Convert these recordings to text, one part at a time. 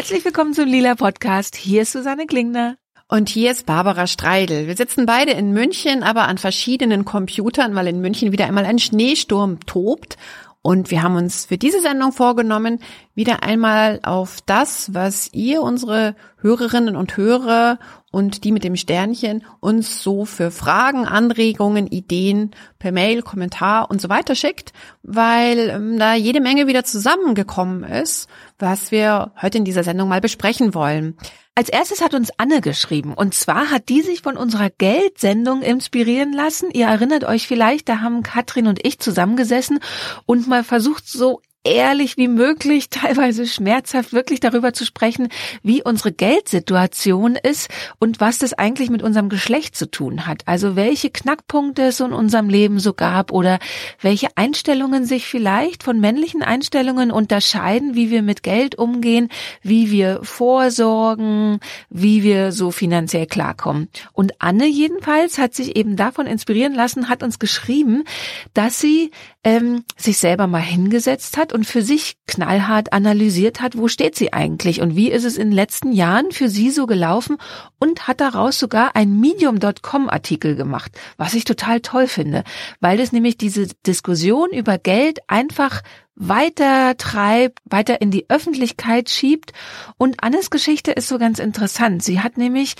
Herzlich willkommen zum Lila Podcast. Hier ist Susanne Klingner. Und hier ist Barbara Streidel. Wir sitzen beide in München, aber an verschiedenen Computern, weil in München wieder einmal ein Schneesturm tobt. Und wir haben uns für diese Sendung vorgenommen, wieder einmal auf das, was ihr, unsere Hörerinnen und Hörer und die mit dem Sternchen uns so für Fragen, Anregungen, Ideen per Mail, Kommentar und so weiter schickt, weil ähm, da jede Menge wieder zusammengekommen ist, was wir heute in dieser Sendung mal besprechen wollen. Als erstes hat uns Anne geschrieben. Und zwar hat die sich von unserer Geldsendung inspirieren lassen. Ihr erinnert euch vielleicht, da haben Katrin und ich zusammengesessen und mal versucht, so ehrlich wie möglich, teilweise schmerzhaft wirklich darüber zu sprechen, wie unsere Geldsituation ist und was das eigentlich mit unserem Geschlecht zu tun hat. Also welche Knackpunkte es in unserem Leben so gab oder welche Einstellungen sich vielleicht von männlichen Einstellungen unterscheiden, wie wir mit Geld umgehen, wie wir vorsorgen, wie wir so finanziell klarkommen. Und Anne jedenfalls hat sich eben davon inspirieren lassen, hat uns geschrieben, dass sie ähm, sich selber mal hingesetzt hat und für sich knallhart analysiert hat, wo steht sie eigentlich und wie ist es in den letzten Jahren für sie so gelaufen und hat daraus sogar ein Medium.com Artikel gemacht, was ich total toll finde, weil es nämlich diese Diskussion über Geld einfach weiter treibt, weiter in die Öffentlichkeit schiebt. Und Annes Geschichte ist so ganz interessant. Sie hat nämlich,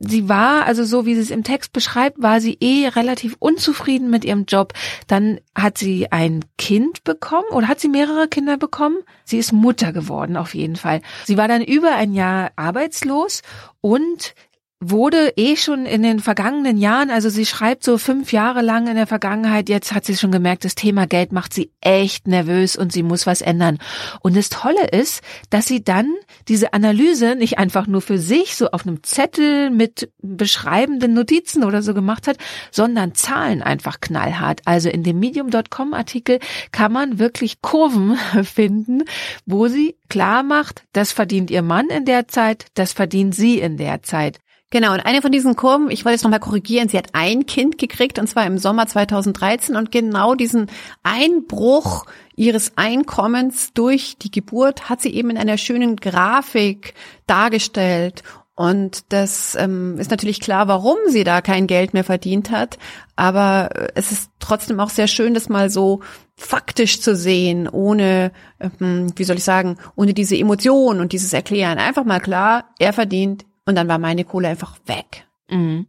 sie war, also so wie sie es im Text beschreibt, war sie eh relativ unzufrieden mit ihrem Job. Dann hat sie ein Kind bekommen oder hat sie mehrere Kinder bekommen? Sie ist Mutter geworden auf jeden Fall. Sie war dann über ein Jahr arbeitslos und wurde eh schon in den vergangenen Jahren, also sie schreibt so fünf Jahre lang in der Vergangenheit, jetzt hat sie schon gemerkt, das Thema Geld macht sie echt nervös und sie muss was ändern. Und das Tolle ist, dass sie dann diese Analyse nicht einfach nur für sich so auf einem Zettel mit beschreibenden Notizen oder so gemacht hat, sondern Zahlen einfach knallhart. Also in dem Medium.com Artikel kann man wirklich Kurven finden, wo sie klar macht, das verdient ihr Mann in der Zeit, das verdient sie in der Zeit. Genau, und eine von diesen Kurven, ich wollte jetzt nochmal korrigieren, sie hat ein Kind gekriegt und zwar im Sommer 2013 und genau diesen Einbruch ihres Einkommens durch die Geburt hat sie eben in einer schönen Grafik dargestellt. Und das ähm, ist natürlich klar, warum sie da kein Geld mehr verdient hat. Aber äh, es ist trotzdem auch sehr schön, das mal so faktisch zu sehen, ohne, ähm, wie soll ich sagen, ohne diese Emotion und dieses Erklären. Einfach mal klar, er verdient und dann war meine Kohle einfach weg. Mhm.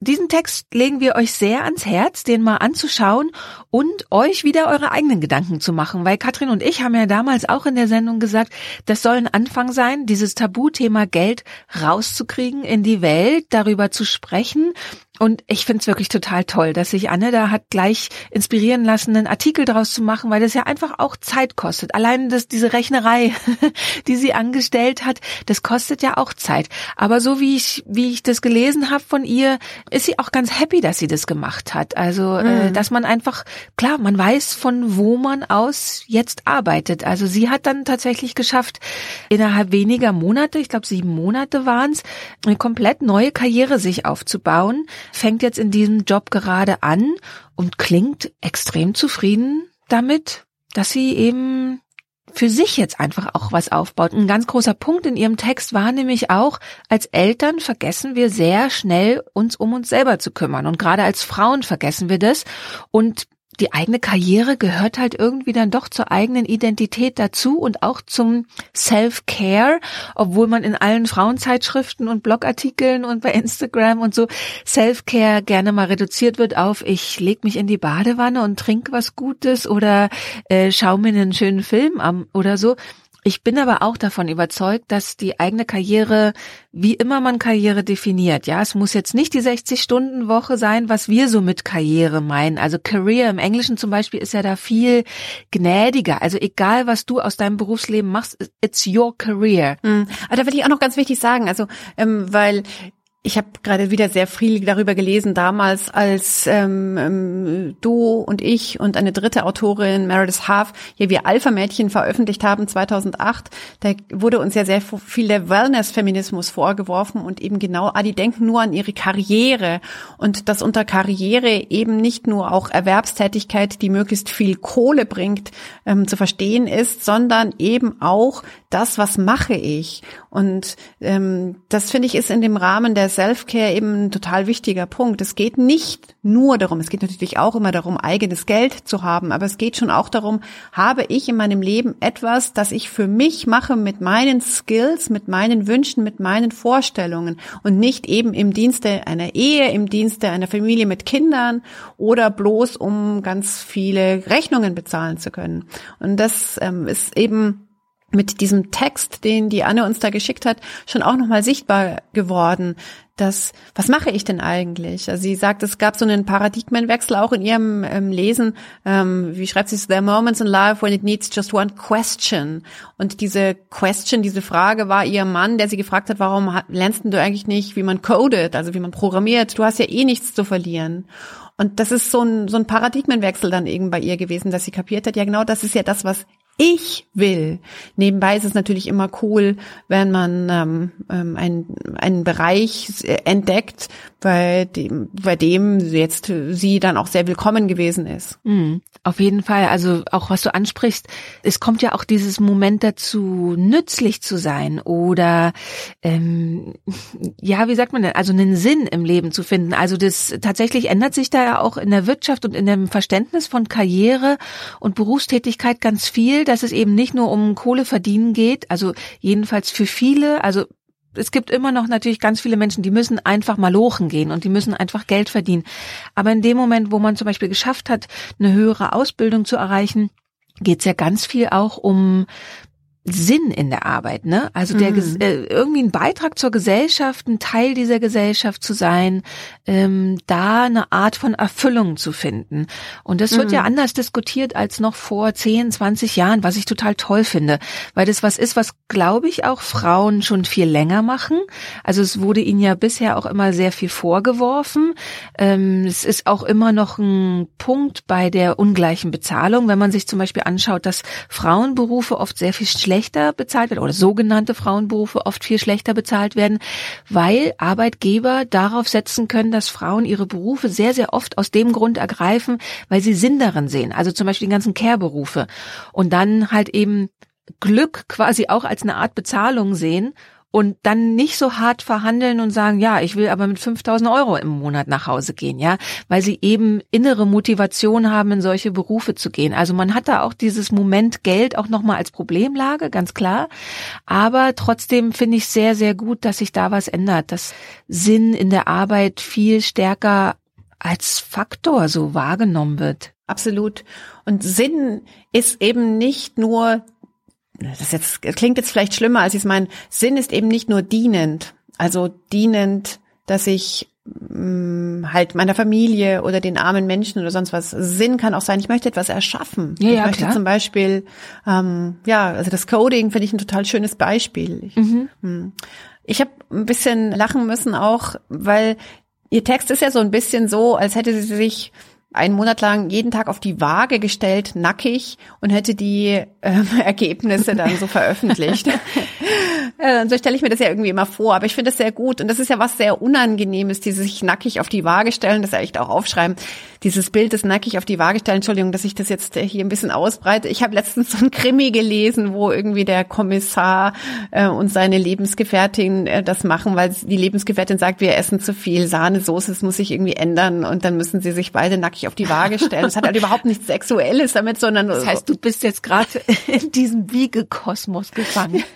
Diesen Text legen wir euch sehr ans Herz, den mal anzuschauen und euch wieder eure eigenen Gedanken zu machen, weil Katrin und ich haben ja damals auch in der Sendung gesagt, das soll ein Anfang sein, dieses Tabuthema Geld rauszukriegen in die Welt, darüber zu sprechen und ich finde es wirklich total toll, dass sich Anne da hat gleich inspirieren lassen, einen Artikel daraus zu machen, weil das ja einfach auch Zeit kostet. Allein das, diese Rechnerei, die sie angestellt hat, das kostet ja auch Zeit. Aber so wie ich, wie ich das gelesen habe von ihr, ist sie auch ganz happy, dass sie das gemacht hat. Also, äh, mhm. äh, dass man einfach, klar, man weiß, von wo man aus jetzt arbeitet. Also sie hat dann tatsächlich geschafft, innerhalb weniger Monate, ich glaube sieben Monate waren es, eine komplett neue Karriere sich aufzubauen fängt jetzt in diesem Job gerade an und klingt extrem zufrieden damit, dass sie eben für sich jetzt einfach auch was aufbaut. Ein ganz großer Punkt in ihrem Text war nämlich auch, als Eltern vergessen wir sehr schnell, uns um uns selber zu kümmern. Und gerade als Frauen vergessen wir das. Und die eigene Karriere gehört halt irgendwie dann doch zur eigenen Identität dazu und auch zum Self-Care, obwohl man in allen Frauenzeitschriften und Blogartikeln und bei Instagram und so Self-Care gerne mal reduziert wird auf ich leg mich in die Badewanne und trinke was Gutes oder äh, schau mir einen schönen Film an oder so. Ich bin aber auch davon überzeugt, dass die eigene Karriere, wie immer man Karriere definiert, ja, es muss jetzt nicht die 60-Stunden-Woche sein, was wir so mit Karriere meinen. Also Career im Englischen zum Beispiel ist ja da viel gnädiger. Also egal, was du aus deinem Berufsleben machst, it's your career. Mhm. Aber da will ich auch noch ganz wichtig sagen, also ähm, weil ich habe gerade wieder sehr viel darüber gelesen, damals als ähm, ähm, du und ich und eine dritte Autorin, Meredith Half, hier wir Alpha-Mädchen veröffentlicht haben 2008. Da wurde uns ja sehr viel der Wellness-Feminismus vorgeworfen und eben genau, ah, die denken nur an ihre Karriere und dass unter Karriere eben nicht nur auch Erwerbstätigkeit, die möglichst viel Kohle bringt, ähm, zu verstehen ist, sondern eben auch das, was mache ich? Und ähm, das finde ich ist in dem Rahmen der Self-Care eben ein total wichtiger Punkt. Es geht nicht nur darum, es geht natürlich auch immer darum, eigenes Geld zu haben, aber es geht schon auch darum, habe ich in meinem Leben etwas, das ich für mich mache mit meinen Skills, mit meinen Wünschen, mit meinen Vorstellungen und nicht eben im Dienste einer Ehe, im Dienste einer Familie mit Kindern oder bloß um ganz viele Rechnungen bezahlen zu können. Und das ähm, ist eben mit diesem Text, den die Anne uns da geschickt hat, schon auch nochmal sichtbar geworden, dass, was mache ich denn eigentlich? Also sie sagt, es gab so einen Paradigmenwechsel auch in ihrem ähm, Lesen. Ähm, wie schreibt sie es? There are moments in life when it needs just one question. Und diese Question, diese Frage war ihr Mann, der sie gefragt hat, warum lernst du eigentlich nicht, wie man codet, also wie man programmiert? Du hast ja eh nichts zu verlieren. Und das ist so ein, so ein Paradigmenwechsel dann eben bei ihr gewesen, dass sie kapiert hat, ja genau, das ist ja das, was ich will. Nebenbei ist es natürlich immer cool, wenn man ähm, ähm, einen, einen Bereich entdeckt, bei dem, bei dem jetzt sie dann auch sehr willkommen gewesen ist. Mhm, auf jeden Fall. Also auch was du ansprichst, es kommt ja auch dieses Moment dazu, nützlich zu sein oder ähm, ja, wie sagt man denn, also einen Sinn im Leben zu finden. Also das tatsächlich ändert sich da ja auch in der Wirtschaft und in dem Verständnis von Karriere und Berufstätigkeit ganz viel dass es eben nicht nur um Kohle verdienen geht, also jedenfalls für viele, also es gibt immer noch natürlich ganz viele Menschen, die müssen einfach mal lochen gehen und die müssen einfach Geld verdienen. Aber in dem Moment, wo man zum Beispiel geschafft hat, eine höhere Ausbildung zu erreichen, geht es ja ganz viel auch um Sinn in der Arbeit, ne? Also der mhm. äh, irgendwie ein Beitrag zur Gesellschaft, ein Teil dieser Gesellschaft zu sein, ähm, da eine Art von Erfüllung zu finden. Und das wird mhm. ja anders diskutiert als noch vor 10, 20 Jahren, was ich total toll finde, weil das was ist, was glaube ich auch Frauen schon viel länger machen. Also es wurde ihnen ja bisher auch immer sehr viel vorgeworfen. Ähm, es ist auch immer noch ein Punkt bei der ungleichen Bezahlung, wenn man sich zum Beispiel anschaut, dass Frauenberufe oft sehr viel schlechter schlechter bezahlt werden oder sogenannte Frauenberufe oft viel schlechter bezahlt werden, weil Arbeitgeber darauf setzen können, dass Frauen ihre Berufe sehr, sehr oft aus dem Grund ergreifen, weil sie Sinn darin sehen. Also zum Beispiel die ganzen Care-Berufe. Und dann halt eben Glück quasi auch als eine Art Bezahlung sehen und dann nicht so hart verhandeln und sagen, ja, ich will aber mit 5000 Euro im Monat nach Hause gehen, ja, weil sie eben innere Motivation haben, in solche Berufe zu gehen. Also man hat da auch dieses Moment Geld auch nochmal als Problemlage, ganz klar. Aber trotzdem finde ich sehr, sehr gut, dass sich da was ändert, dass Sinn in der Arbeit viel stärker als Faktor so wahrgenommen wird. Absolut. Und Sinn ist eben nicht nur das jetzt das klingt jetzt vielleicht schlimmer, als ich es meine. Sinn ist eben nicht nur dienend, also dienend, dass ich mh, mm, halt meiner Familie oder den armen Menschen oder sonst was. Sinn kann auch sein, ich möchte etwas erschaffen. Ja, ich ja, möchte klar. zum Beispiel, ähm, ja, also das Coding finde ich ein total schönes Beispiel. Ich, Mhm. hm. ich habe ein bisschen lachen müssen auch, weil ihr Text ist ja so ein bisschen so, als hätte sie sich einen Monat lang jeden Tag auf die Waage gestellt, nackig, und hätte die ähm, Ergebnisse dann so veröffentlicht. äh, so stelle ich mir das ja irgendwie immer vor, aber ich finde das sehr gut. Und das ist ja was sehr Unangenehmes, dieses sich nackig auf die Waage stellen, das ja echt auch aufschreiben. Dieses Bild des nackig auf die Waage stellen, Entschuldigung, dass ich das jetzt äh, hier ein bisschen ausbreite. Ich habe letztens so ein Krimi gelesen, wo irgendwie der Kommissar äh, und seine Lebensgefährtin äh, das machen, weil die Lebensgefährtin sagt, wir essen zu viel Sahnesoße, es muss sich irgendwie ändern und dann müssen sie sich beide nackig auf die Waage stellen. Das hat halt überhaupt nichts Sexuelles damit, sondern Das heißt, du bist jetzt gerade in diesem Wiegekosmos gefangen.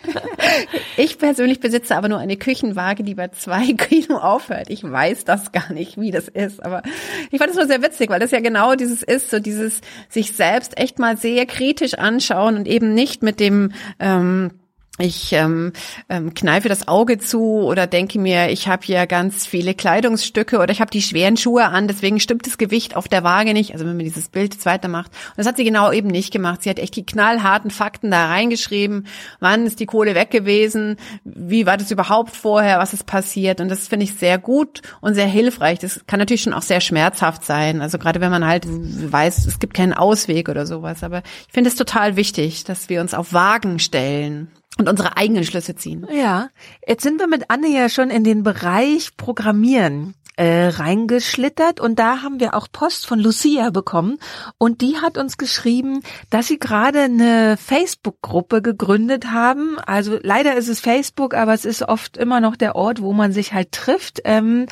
Ich persönlich besitze aber nur eine Küchenwaage, die bei zwei Kilo aufhört. Ich weiß das gar nicht, wie das ist, aber ich fand es nur sehr witzig, weil das ja genau dieses ist, so dieses sich selbst echt mal sehr kritisch anschauen und eben nicht mit dem ähm, ich ähm, ähm, kneife das Auge zu oder denke mir, ich habe hier ganz viele Kleidungsstücke oder ich habe die schweren Schuhe an, deswegen stimmt das Gewicht auf der Waage nicht. Also wenn man dieses Bild zweiter macht. Und das hat sie genau eben nicht gemacht. Sie hat echt die knallharten Fakten da reingeschrieben. Wann ist die Kohle weg gewesen? Wie war das überhaupt vorher? Was ist passiert? Und das finde ich sehr gut und sehr hilfreich. Das kann natürlich schon auch sehr schmerzhaft sein. Also gerade wenn man halt weiß, es gibt keinen Ausweg oder sowas. Aber ich finde es total wichtig, dass wir uns auf Wagen stellen und unsere eigenen Schlüsse ziehen. Ja, jetzt sind wir mit Anne ja schon in den Bereich Programmieren äh, reingeschlittert und da haben wir auch Post von Lucia bekommen und die hat uns geschrieben, dass sie gerade eine Facebook-Gruppe gegründet haben. Also leider ist es Facebook, aber es ist oft immer noch der Ort, wo man sich halt trifft. Ähm,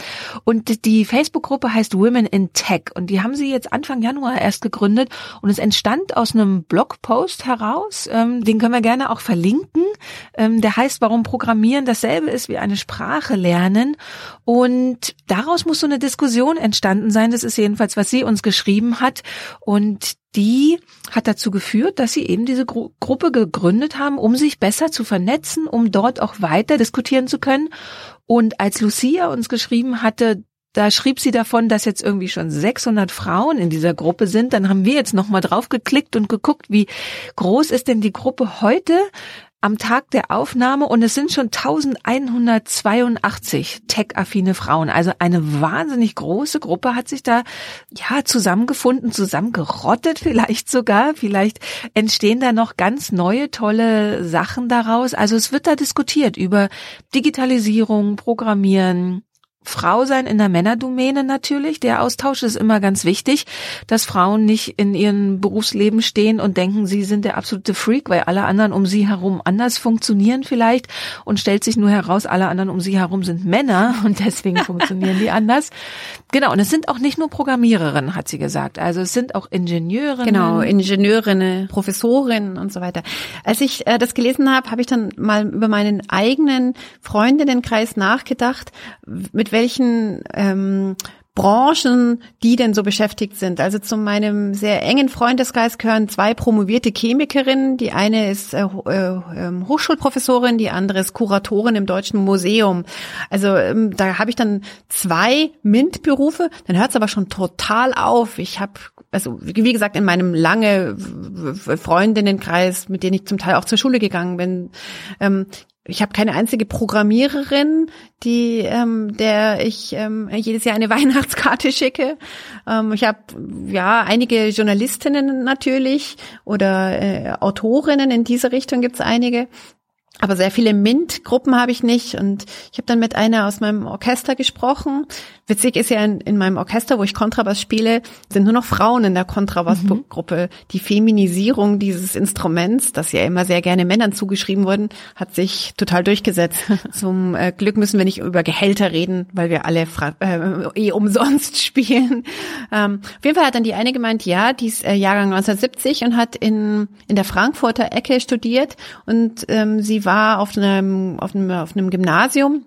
und die Facebook-Gruppe heißt Women in Tech und die haben sie jetzt Anfang Januar erst gegründet und es entstand aus einem Blogpost heraus. Ähm, den können wir gerne auch verlinken. Ähm, der heißt, warum Programmieren dasselbe ist wie eine Sprache lernen. Und daraus muss so eine Diskussion entstanden sein. Das ist jedenfalls, was sie uns geschrieben hat. Und die hat dazu geführt, dass sie eben diese Gru Gruppe gegründet haben, um sich besser zu vernetzen, um dort auch weiter diskutieren zu können. Und als Lucia uns geschrieben hatte, da schrieb sie davon, dass jetzt irgendwie schon 600 Frauen in dieser Gruppe sind. Dann haben wir jetzt nochmal drauf geklickt und geguckt, wie groß ist denn die Gruppe heute? Am Tag der Aufnahme und es sind schon 1182 tech-affine Frauen. Also eine wahnsinnig große Gruppe hat sich da ja zusammengefunden, zusammengerottet vielleicht sogar. Vielleicht entstehen da noch ganz neue tolle Sachen daraus. Also es wird da diskutiert über Digitalisierung, Programmieren, Frau sein in der Männerdomäne natürlich. Der Austausch ist immer ganz wichtig, dass Frauen nicht in ihrem Berufsleben stehen und denken, sie sind der absolute Freak, weil alle anderen um sie herum anders funktionieren vielleicht und stellt sich nur heraus, alle anderen um sie herum sind Männer und deswegen funktionieren die anders. Genau, und es sind auch nicht nur Programmiererinnen, hat sie gesagt. Also es sind auch Ingenieurinnen. Genau, Ingenieurinnen, Professorinnen und so weiter. Als ich äh, das gelesen habe, habe ich dann mal über meinen eigenen Freundinnenkreis nachgedacht, mit welchen ähm, Branchen, die denn so beschäftigt sind. Also zu meinem sehr engen Freundeskreis gehören zwei promovierte Chemikerinnen. Die eine ist äh, äh, ähm, Hochschulprofessorin, die andere ist Kuratorin im Deutschen Museum. Also ähm, da habe ich dann zwei MINT-Berufe. Dann hört es aber schon total auf. Ich habe also wie gesagt in meinem lange Freundinnenkreis, mit denen ich zum Teil auch zur Schule gegangen bin, ähm, ich habe keine einzige Programmiererin, die ähm, der ich ähm, jedes Jahr eine Weihnachtskarte schicke. Ähm, ich habe ja einige Journalistinnen natürlich oder äh, Autorinnen in diese Richtung gibt's einige. Aber sehr viele MINT-Gruppen habe ich nicht. Und ich habe dann mit einer aus meinem Orchester gesprochen, Witzig ist ja in, in meinem Orchester, wo ich Kontrabass spiele, sind nur noch Frauen in der Kontrabassgruppe. Mhm. Die Feminisierung dieses Instruments, das ja immer sehr gerne Männern zugeschrieben wurden, hat sich total durchgesetzt. Zum äh, Glück müssen wir nicht über Gehälter reden, weil wir alle äh, eh umsonst spielen. Ähm, auf jeden Fall hat dann die eine gemeint, ja, die ist äh, Jahrgang 1970 und hat in, in der Frankfurter Ecke studiert und ähm, sie war auf einem, auf einem, auf einem Gymnasium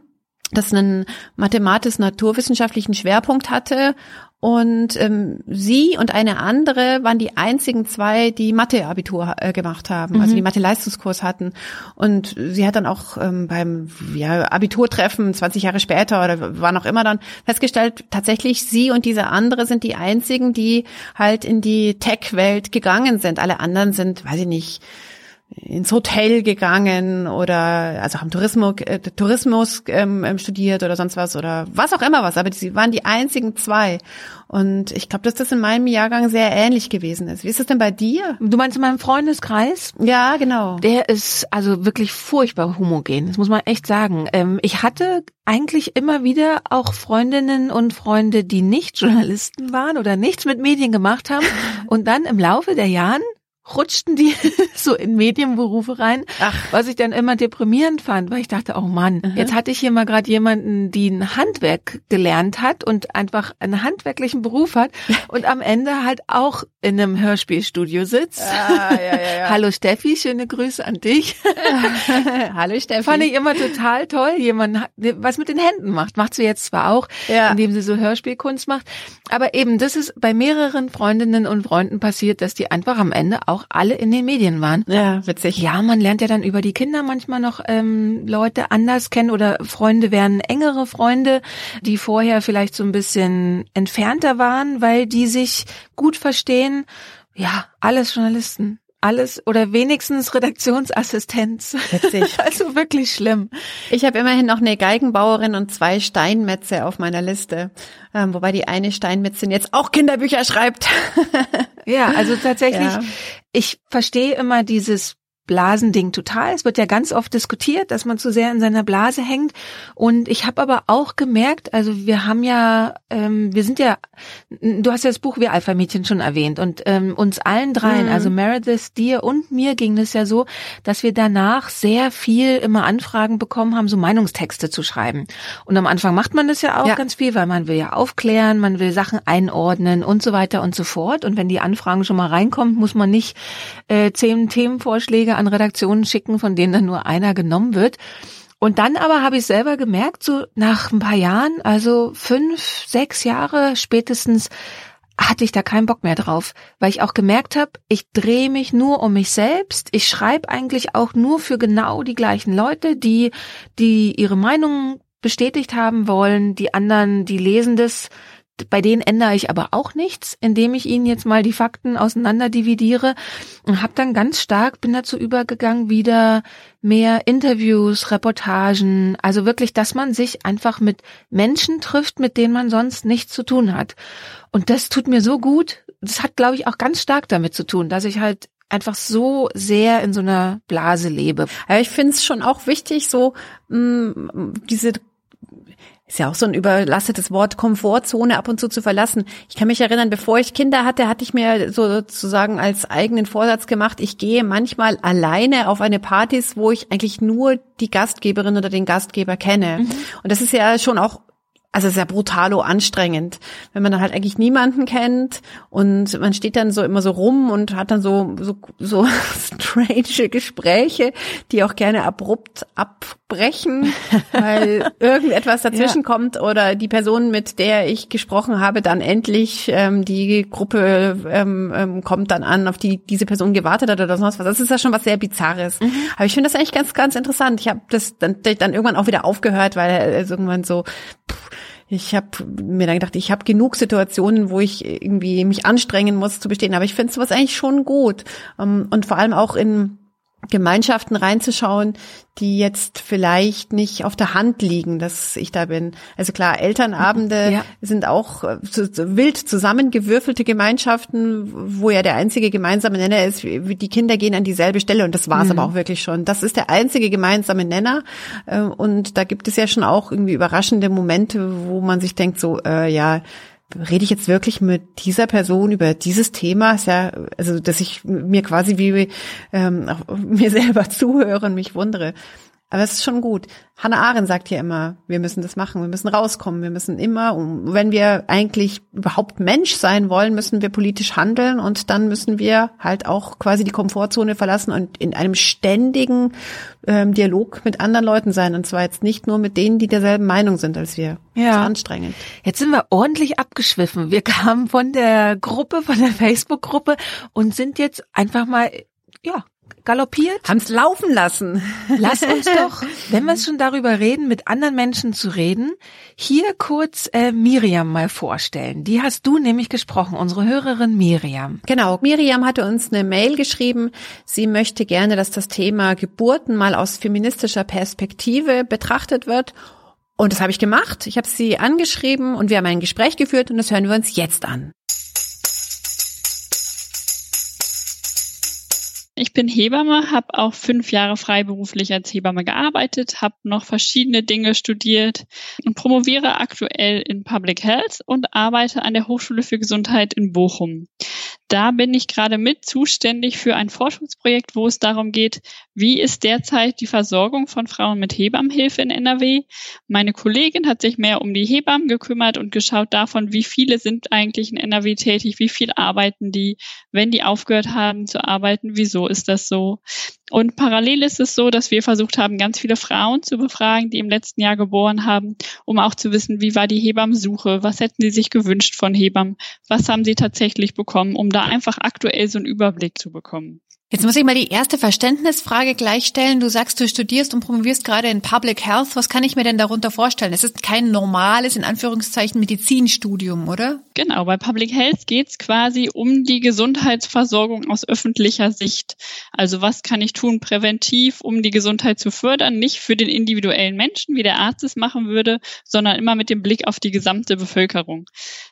das einen mathematisch-naturwissenschaftlichen Schwerpunkt hatte. Und ähm, sie und eine andere waren die einzigen zwei, die Mathe-Abitur äh, gemacht haben, also mhm. also die Mathe-Leistungskurs hatten. Und sie hat dann auch ähm, beim ja, Abiturtreffen 20 Jahre später oder war noch immer dann festgestellt, tatsächlich sie und diese andere sind die einzigen, die halt in die Tech-Welt gegangen sind. Alle anderen sind, weiß ich nicht, ins Hotel gegangen oder also haben Tourismus, äh, Tourismus ähm, ähm, studiert oder sonst was oder was auch immer was, aber sie waren die einzigen zwei. Und ich glaube, dass das in meinem Jahrgang sehr ähnlich gewesen ist. Wie ist es denn bei dir? Du meinst in meinem Freundeskreis? Ja, genau. Der ist also wirklich furchtbar homogen, das muss man echt sagen. Ähm, ich hatte eigentlich immer wieder auch Freundinnen und Freunde, die nicht Journalisten waren oder nichts mit Medien gemacht haben und dann im Laufe der Jahren rutschten die so in Medienberufe rein, Ach. was ich dann immer deprimierend fand, weil ich dachte, oh Mann, mhm. jetzt hatte ich hier mal gerade jemanden, die ein Handwerk gelernt hat und einfach einen handwerklichen Beruf hat und am Ende halt auch in einem Hörspielstudio sitzt. Ah, ja, ja, ja. Hallo Steffi, schöne Grüße an dich. Hallo Steffi. Fand ich immer total toll, jemand was mit den Händen macht. Macht sie jetzt zwar auch, indem sie so Hörspielkunst macht, aber eben das ist bei mehreren Freundinnen und Freunden passiert, dass die einfach am Ende auch alle in den Medien waren. Ja, witzig. Ja, man lernt ja dann über die Kinder manchmal noch ähm, Leute anders kennen oder Freunde werden engere Freunde, die vorher vielleicht so ein bisschen entfernter waren, weil die sich gut verstehen. Ja, alles Journalisten alles oder wenigstens Redaktionsassistenz. Witzig. also wirklich schlimm. Ich habe immerhin noch eine Geigenbauerin und zwei Steinmetze auf meiner Liste, ähm, wobei die eine Steinmetzin jetzt auch Kinderbücher schreibt. ja, also tatsächlich, ja. ich verstehe immer dieses Blasending total. Es wird ja ganz oft diskutiert, dass man zu sehr in seiner Blase hängt. Und ich habe aber auch gemerkt, also wir haben ja, ähm, wir sind ja, du hast ja das Buch Wir Alpha-Mädchen schon erwähnt und ähm, uns allen dreien, mhm. also Meredith, dir und mir ging es ja so, dass wir danach sehr viel immer Anfragen bekommen haben, so Meinungstexte zu schreiben. Und am Anfang macht man das ja auch ja. ganz viel, weil man will ja aufklären, man will Sachen einordnen und so weiter und so fort. Und wenn die Anfragen schon mal reinkommt, muss man nicht äh, zehn Themenvorschläge an Redaktionen schicken, von denen dann nur einer genommen wird. Und dann aber habe ich selber gemerkt, so nach ein paar Jahren, also fünf, sechs Jahre spätestens, hatte ich da keinen Bock mehr drauf, weil ich auch gemerkt habe, ich drehe mich nur um mich selbst. Ich schreibe eigentlich auch nur für genau die gleichen Leute, die, die ihre Meinung bestätigt haben wollen. Die anderen, die lesen das bei denen ändere ich aber auch nichts, indem ich ihnen jetzt mal die Fakten auseinander dividiere und habe dann ganz stark bin dazu übergegangen, wieder mehr Interviews, Reportagen, also wirklich, dass man sich einfach mit Menschen trifft, mit denen man sonst nichts zu tun hat. Und das tut mir so gut. Das hat, glaube ich, auch ganz stark damit zu tun, dass ich halt einfach so sehr in so einer Blase lebe. Ja, ich finde es schon auch wichtig, so mh, mm, diese ist ja auch so ein überlastetes Wort, Komfortzone ab und zu zu verlassen. Ich kann mich erinnern, bevor ich Kinder hatte, hatte ich mir sozusagen als eigenen Vorsatz gemacht, ich gehe manchmal alleine auf eine Partys, wo ich eigentlich nur die Gastgeberin oder den Gastgeber kenne. Mhm. Und das ist ja schon auch also sehr brutalo anstrengend, wenn man dann halt eigentlich niemanden kennt und man steht dann so immer so rum und hat dann so so so strange Gespräche, die auch gerne abrupt abbrechen, weil irgendetwas dazwischen ja. kommt oder die Person, mit der ich gesprochen habe, dann endlich ähm, die Gruppe ähm, ähm, kommt dann an, auf die diese Person gewartet hat oder sonst was. Das ist ja schon was sehr Bizarres. Mhm. Aber ich finde das eigentlich ganz ganz interessant. Ich habe das dann, dann irgendwann auch wieder aufgehört, weil es irgendwann so pff, ich habe mir dann gedacht, ich habe genug Situationen, wo ich irgendwie mich anstrengen muss zu bestehen. Aber ich finde sowas eigentlich schon gut. Ähm, und vor allem auch in Gemeinschaften reinzuschauen, die jetzt vielleicht nicht auf der Hand liegen, dass ich da bin. Also klar, Elternabende ja. sind auch äh, wild zusammengewürfelte Gemeinschaften, wo ja der einzige gemeinsame Nenner ist, die Kinder gehen an dieselbe Stelle und das war es mhm. aber auch wirklich schon. Das ist der einzige gemeinsame Nenner äh, und da gibt es ja schon auch irgendwie überraschende Momente, wo man sich denkt so, äh, ja, rede ich jetzt wirklich mit dieser Person über dieses Thema? Ist ja, also dass ich mir quasi wie ähm, mir selber zuhöre und mich wundere. Aber es ist schon gut. Hannah Arendt sagt ja immer, wir müssen das machen, wir müssen rauskommen, wir müssen immer, wenn wir eigentlich überhaupt Mensch sein wollen, müssen wir politisch handeln und dann müssen wir halt auch quasi die Komfortzone verlassen und in einem ständigen ähm, Dialog mit anderen Leuten sein. Und zwar jetzt nicht nur mit denen, die derselben Meinung sind als wir. Ja. Anstrengend. Jetzt sind wir ordentlich abgeschwiffen. Wir kamen von der Gruppe, von der Facebook-Gruppe und sind jetzt einfach mal ja, galoppiert. Haben's laufen lassen. Lass uns doch, wenn wir schon darüber reden, mit anderen Menschen zu reden, hier kurz äh, Miriam mal vorstellen. Die hast du nämlich gesprochen, unsere Hörerin Miriam. Genau, Miriam hatte uns eine Mail geschrieben. Sie möchte gerne, dass das Thema Geburten mal aus feministischer Perspektive betrachtet wird. Und das habe ich gemacht. Ich habe sie angeschrieben und wir haben ein Gespräch geführt und das hören wir uns jetzt an. Ich bin Hebamme, habe auch fünf Jahre freiberuflich als Hebamme gearbeitet, habe noch verschiedene Dinge studiert und promoviere aktuell in Public Health und arbeite an der Hochschule für Gesundheit in Bochum. Da bin ich gerade mit zuständig für ein Forschungsprojekt, wo es darum geht, wie ist derzeit die Versorgung von Frauen mit Hebammenhilfe in NRW. Meine Kollegin hat sich mehr um die Hebammen gekümmert und geschaut davon, wie viele sind eigentlich in NRW tätig, wie viel arbeiten die, wenn die aufgehört haben zu arbeiten, wieso ist das so. Und parallel ist es so, dass wir versucht haben, ganz viele Frauen zu befragen, die im letzten Jahr geboren haben, um auch zu wissen, wie war die Hebammensuche, was hätten sie sich gewünscht von Hebammen, was haben sie tatsächlich bekommen, um da einfach aktuell so einen Überblick zu bekommen. Jetzt muss ich mal die erste Verständnisfrage gleich stellen. Du sagst, du studierst und promovierst gerade in Public Health. Was kann ich mir denn darunter vorstellen? Es ist kein normales, in Anführungszeichen, Medizinstudium, oder? Genau, bei Public Health geht es quasi um die Gesundheitsversorgung aus öffentlicher Sicht. Also was kann ich tun präventiv, um die Gesundheit zu fördern? Nicht für den individuellen Menschen, wie der Arzt es machen würde, sondern immer mit dem Blick auf die gesamte Bevölkerung.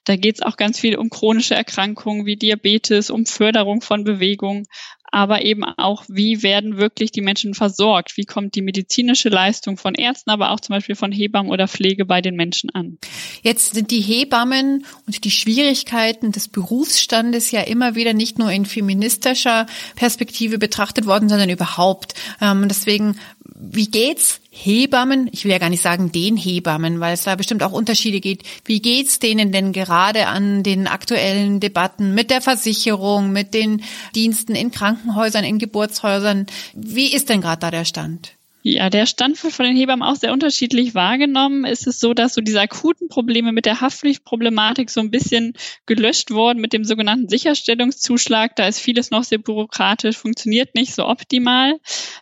Da geht es auch ganz viel um chronische Erkrankungen wie Diabetes, um Förderung von Bewegung, aber eben auch, wie werden wirklich die Menschen versorgt? Wie kommt die medizinische Leistung von Ärzten, aber auch zum Beispiel von Hebammen oder Pflege bei den Menschen an? Jetzt sind die Hebammen und die Schwierigkeiten des Berufsstandes ja immer wieder nicht nur in feministischer Perspektive betrachtet worden, sondern überhaupt. Ähm, deswegen, wie geht's Hebammen, ich will ja gar nicht sagen den Hebammen, weil es da bestimmt auch Unterschiede geht. Wie geht's denen denn gerade an den aktuellen Debatten mit der Versicherung, mit den Diensten in Krankenhäusern, in Geburtshäusern? Wie ist denn gerade da der Stand? Ja, der Stand wird von den Hebammen auch sehr unterschiedlich wahrgenommen. Ist es so, dass so diese akuten Probleme mit der Haftpflichtproblematik so ein bisschen gelöscht wurden mit dem sogenannten Sicherstellungszuschlag. Da ist vieles noch sehr bürokratisch, funktioniert nicht so optimal,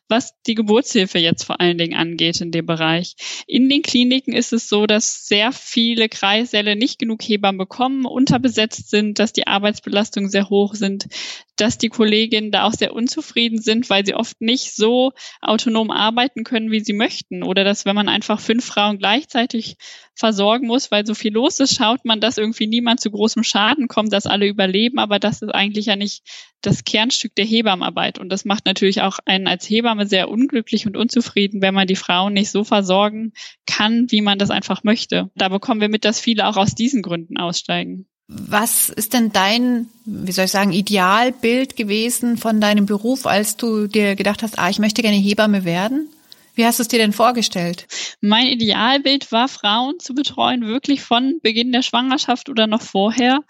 was die Geburtshilfe jetzt vor allen Dingen angeht in dem Bereich. In den Kliniken ist es so, dass sehr viele Kreissäle nicht genug Hebammen bekommen, unterbesetzt sind, dass die Arbeitsbelastungen sehr hoch sind, dass die Kolleginnen da auch sehr unzufrieden sind, weil sie oft nicht so autonom arbeiten können, wie sie möchten. Oder dass, wenn man einfach fünf Frauen gleichzeitig versorgen muss, weil so viel los ist, schaut man, dass irgendwie niemand zu großem Schaden kommt, dass alle überleben. Aber das ist eigentlich ja nicht das Kernstück der Hebammenarbeit. Und das macht natürlich auch einen als Hebamme sehr unglücklich und unzufrieden, wenn man die Frauen nicht so versorgen kann, wie man das einfach möchte. Da bekommen wir mit, dass viele auch aus diesen Gründen aussteigen. Was ist denn dein, wie soll ich sagen, Idealbild gewesen von deinem Beruf, als du dir gedacht hast, ah, ich möchte gerne Hebamme werden? Wie hast du es dir denn vorgestellt? Mein Idealbild war, Frauen zu betreuen, wirklich von Beginn der Schwangerschaft oder noch vorher,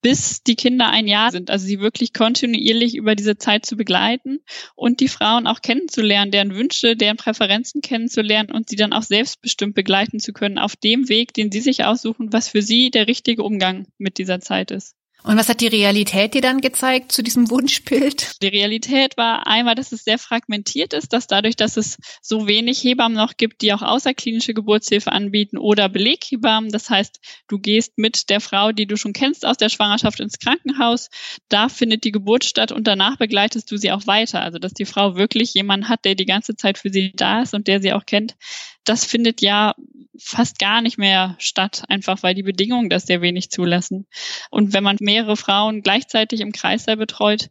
bis die Kinder ein Jahr sind. Also sie wirklich kontinuierlich über diese Zeit zu begleiten und die Frauen auch kennenzulernen, deren Wünsche, deren Präferenzen kennenzulernen und sie dann auch selbstbestimmt begleiten zu können auf dem Weg, den sie sich aussuchen, was für sie der richtige Umgang mit dieser Zeit ist. Und was hat die Realität dir dann gezeigt zu diesem Wunschbild? Die Realität war einmal, dass es sehr fragmentiert ist, dass dadurch, dass es so wenig Hebammen noch gibt, die auch außerklinische Geburtshilfe anbieten oder Beleghebammen. Das heißt, du gehst mit der Frau, die du schon kennst aus der Schwangerschaft ins Krankenhaus. Da findet die Geburt statt und danach begleitest du sie auch weiter. Also, dass die Frau wirklich jemanden hat, der die ganze Zeit für sie da ist und der sie auch kennt. Das findet ja fast gar nicht mehr statt, einfach weil die Bedingungen das sehr wenig zulassen. Und wenn man mehrere Frauen gleichzeitig im Kreißsaal betreut,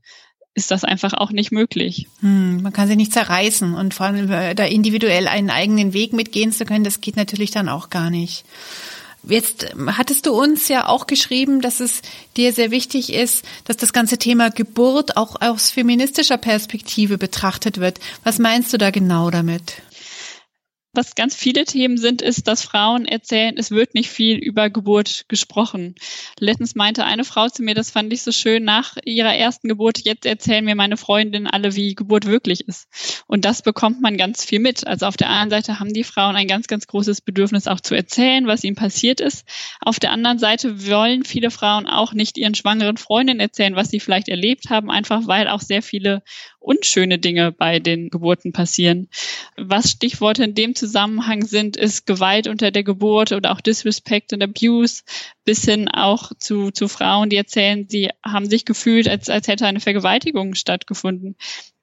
ist das einfach auch nicht möglich. Hm, man kann sie nicht zerreißen und vor allem äh, da individuell einen eigenen Weg mitgehen zu können, das geht natürlich dann auch gar nicht. Jetzt hattest du uns ja auch geschrieben, dass es dir sehr wichtig ist, dass das ganze Thema Geburt auch aus feministischer Perspektive betrachtet wird. Was meinst du da genau damit? Was ganz viele Themen sind, ist, dass Frauen erzählen, es wird nicht viel über Geburt gesprochen. Letztens meinte eine Frau zu mir, das fand ich so schön, nach ihrer ersten Geburt, jetzt erzählen mir meine Freundinnen alle, wie Geburt wirklich ist. Und das bekommt man ganz viel mit. Also auf der einen Seite haben die Frauen ein ganz, ganz großes Bedürfnis auch zu erzählen, was ihnen passiert ist. Auf der anderen Seite wollen viele Frauen auch nicht ihren schwangeren Freundinnen erzählen, was sie vielleicht erlebt haben, einfach weil auch sehr viele unschöne Dinge bei den Geburten passieren. Was Stichworte in dem Zusammenhang sind, ist Gewalt unter der Geburt oder auch Disrespect und Abuse, bis hin auch zu, zu Frauen, die erzählen, sie haben sich gefühlt, als, als hätte eine Vergewaltigung stattgefunden.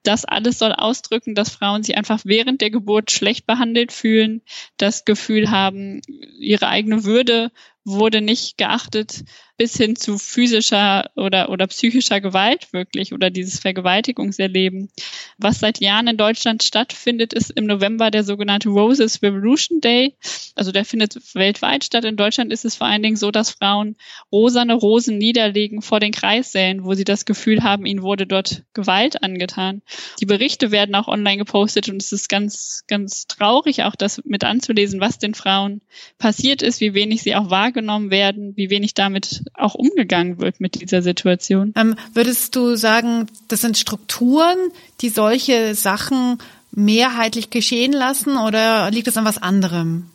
Das alles soll ausdrücken, dass Frauen sich einfach während der Geburt schlecht behandelt fühlen, das Gefühl haben, ihre eigene Würde wurde nicht geachtet, bis hin zu physischer oder, oder psychischer Gewalt wirklich oder dieses Vergewaltigungserleben. Was seit Jahren in Deutschland stattfindet, ist im November der sogenannte Roses Revolution Day. Also der findet weltweit statt. In Deutschland ist es vor allen Dingen so, dass Frauen rosane Rosen niederlegen vor den Kreissälen, wo sie das Gefühl haben, ihnen wurde dort Gewalt angetan. Die Berichte werden auch online gepostet und es ist ganz, ganz traurig auch das mit anzulesen, was den Frauen passiert ist, wie wenig sie auch wahrgenommen werden, wie wenig damit auch umgegangen wird mit dieser Situation. Ähm, würdest du sagen, das sind Strukturen, die solche Sachen mehrheitlich geschehen lassen oder liegt es an was anderem?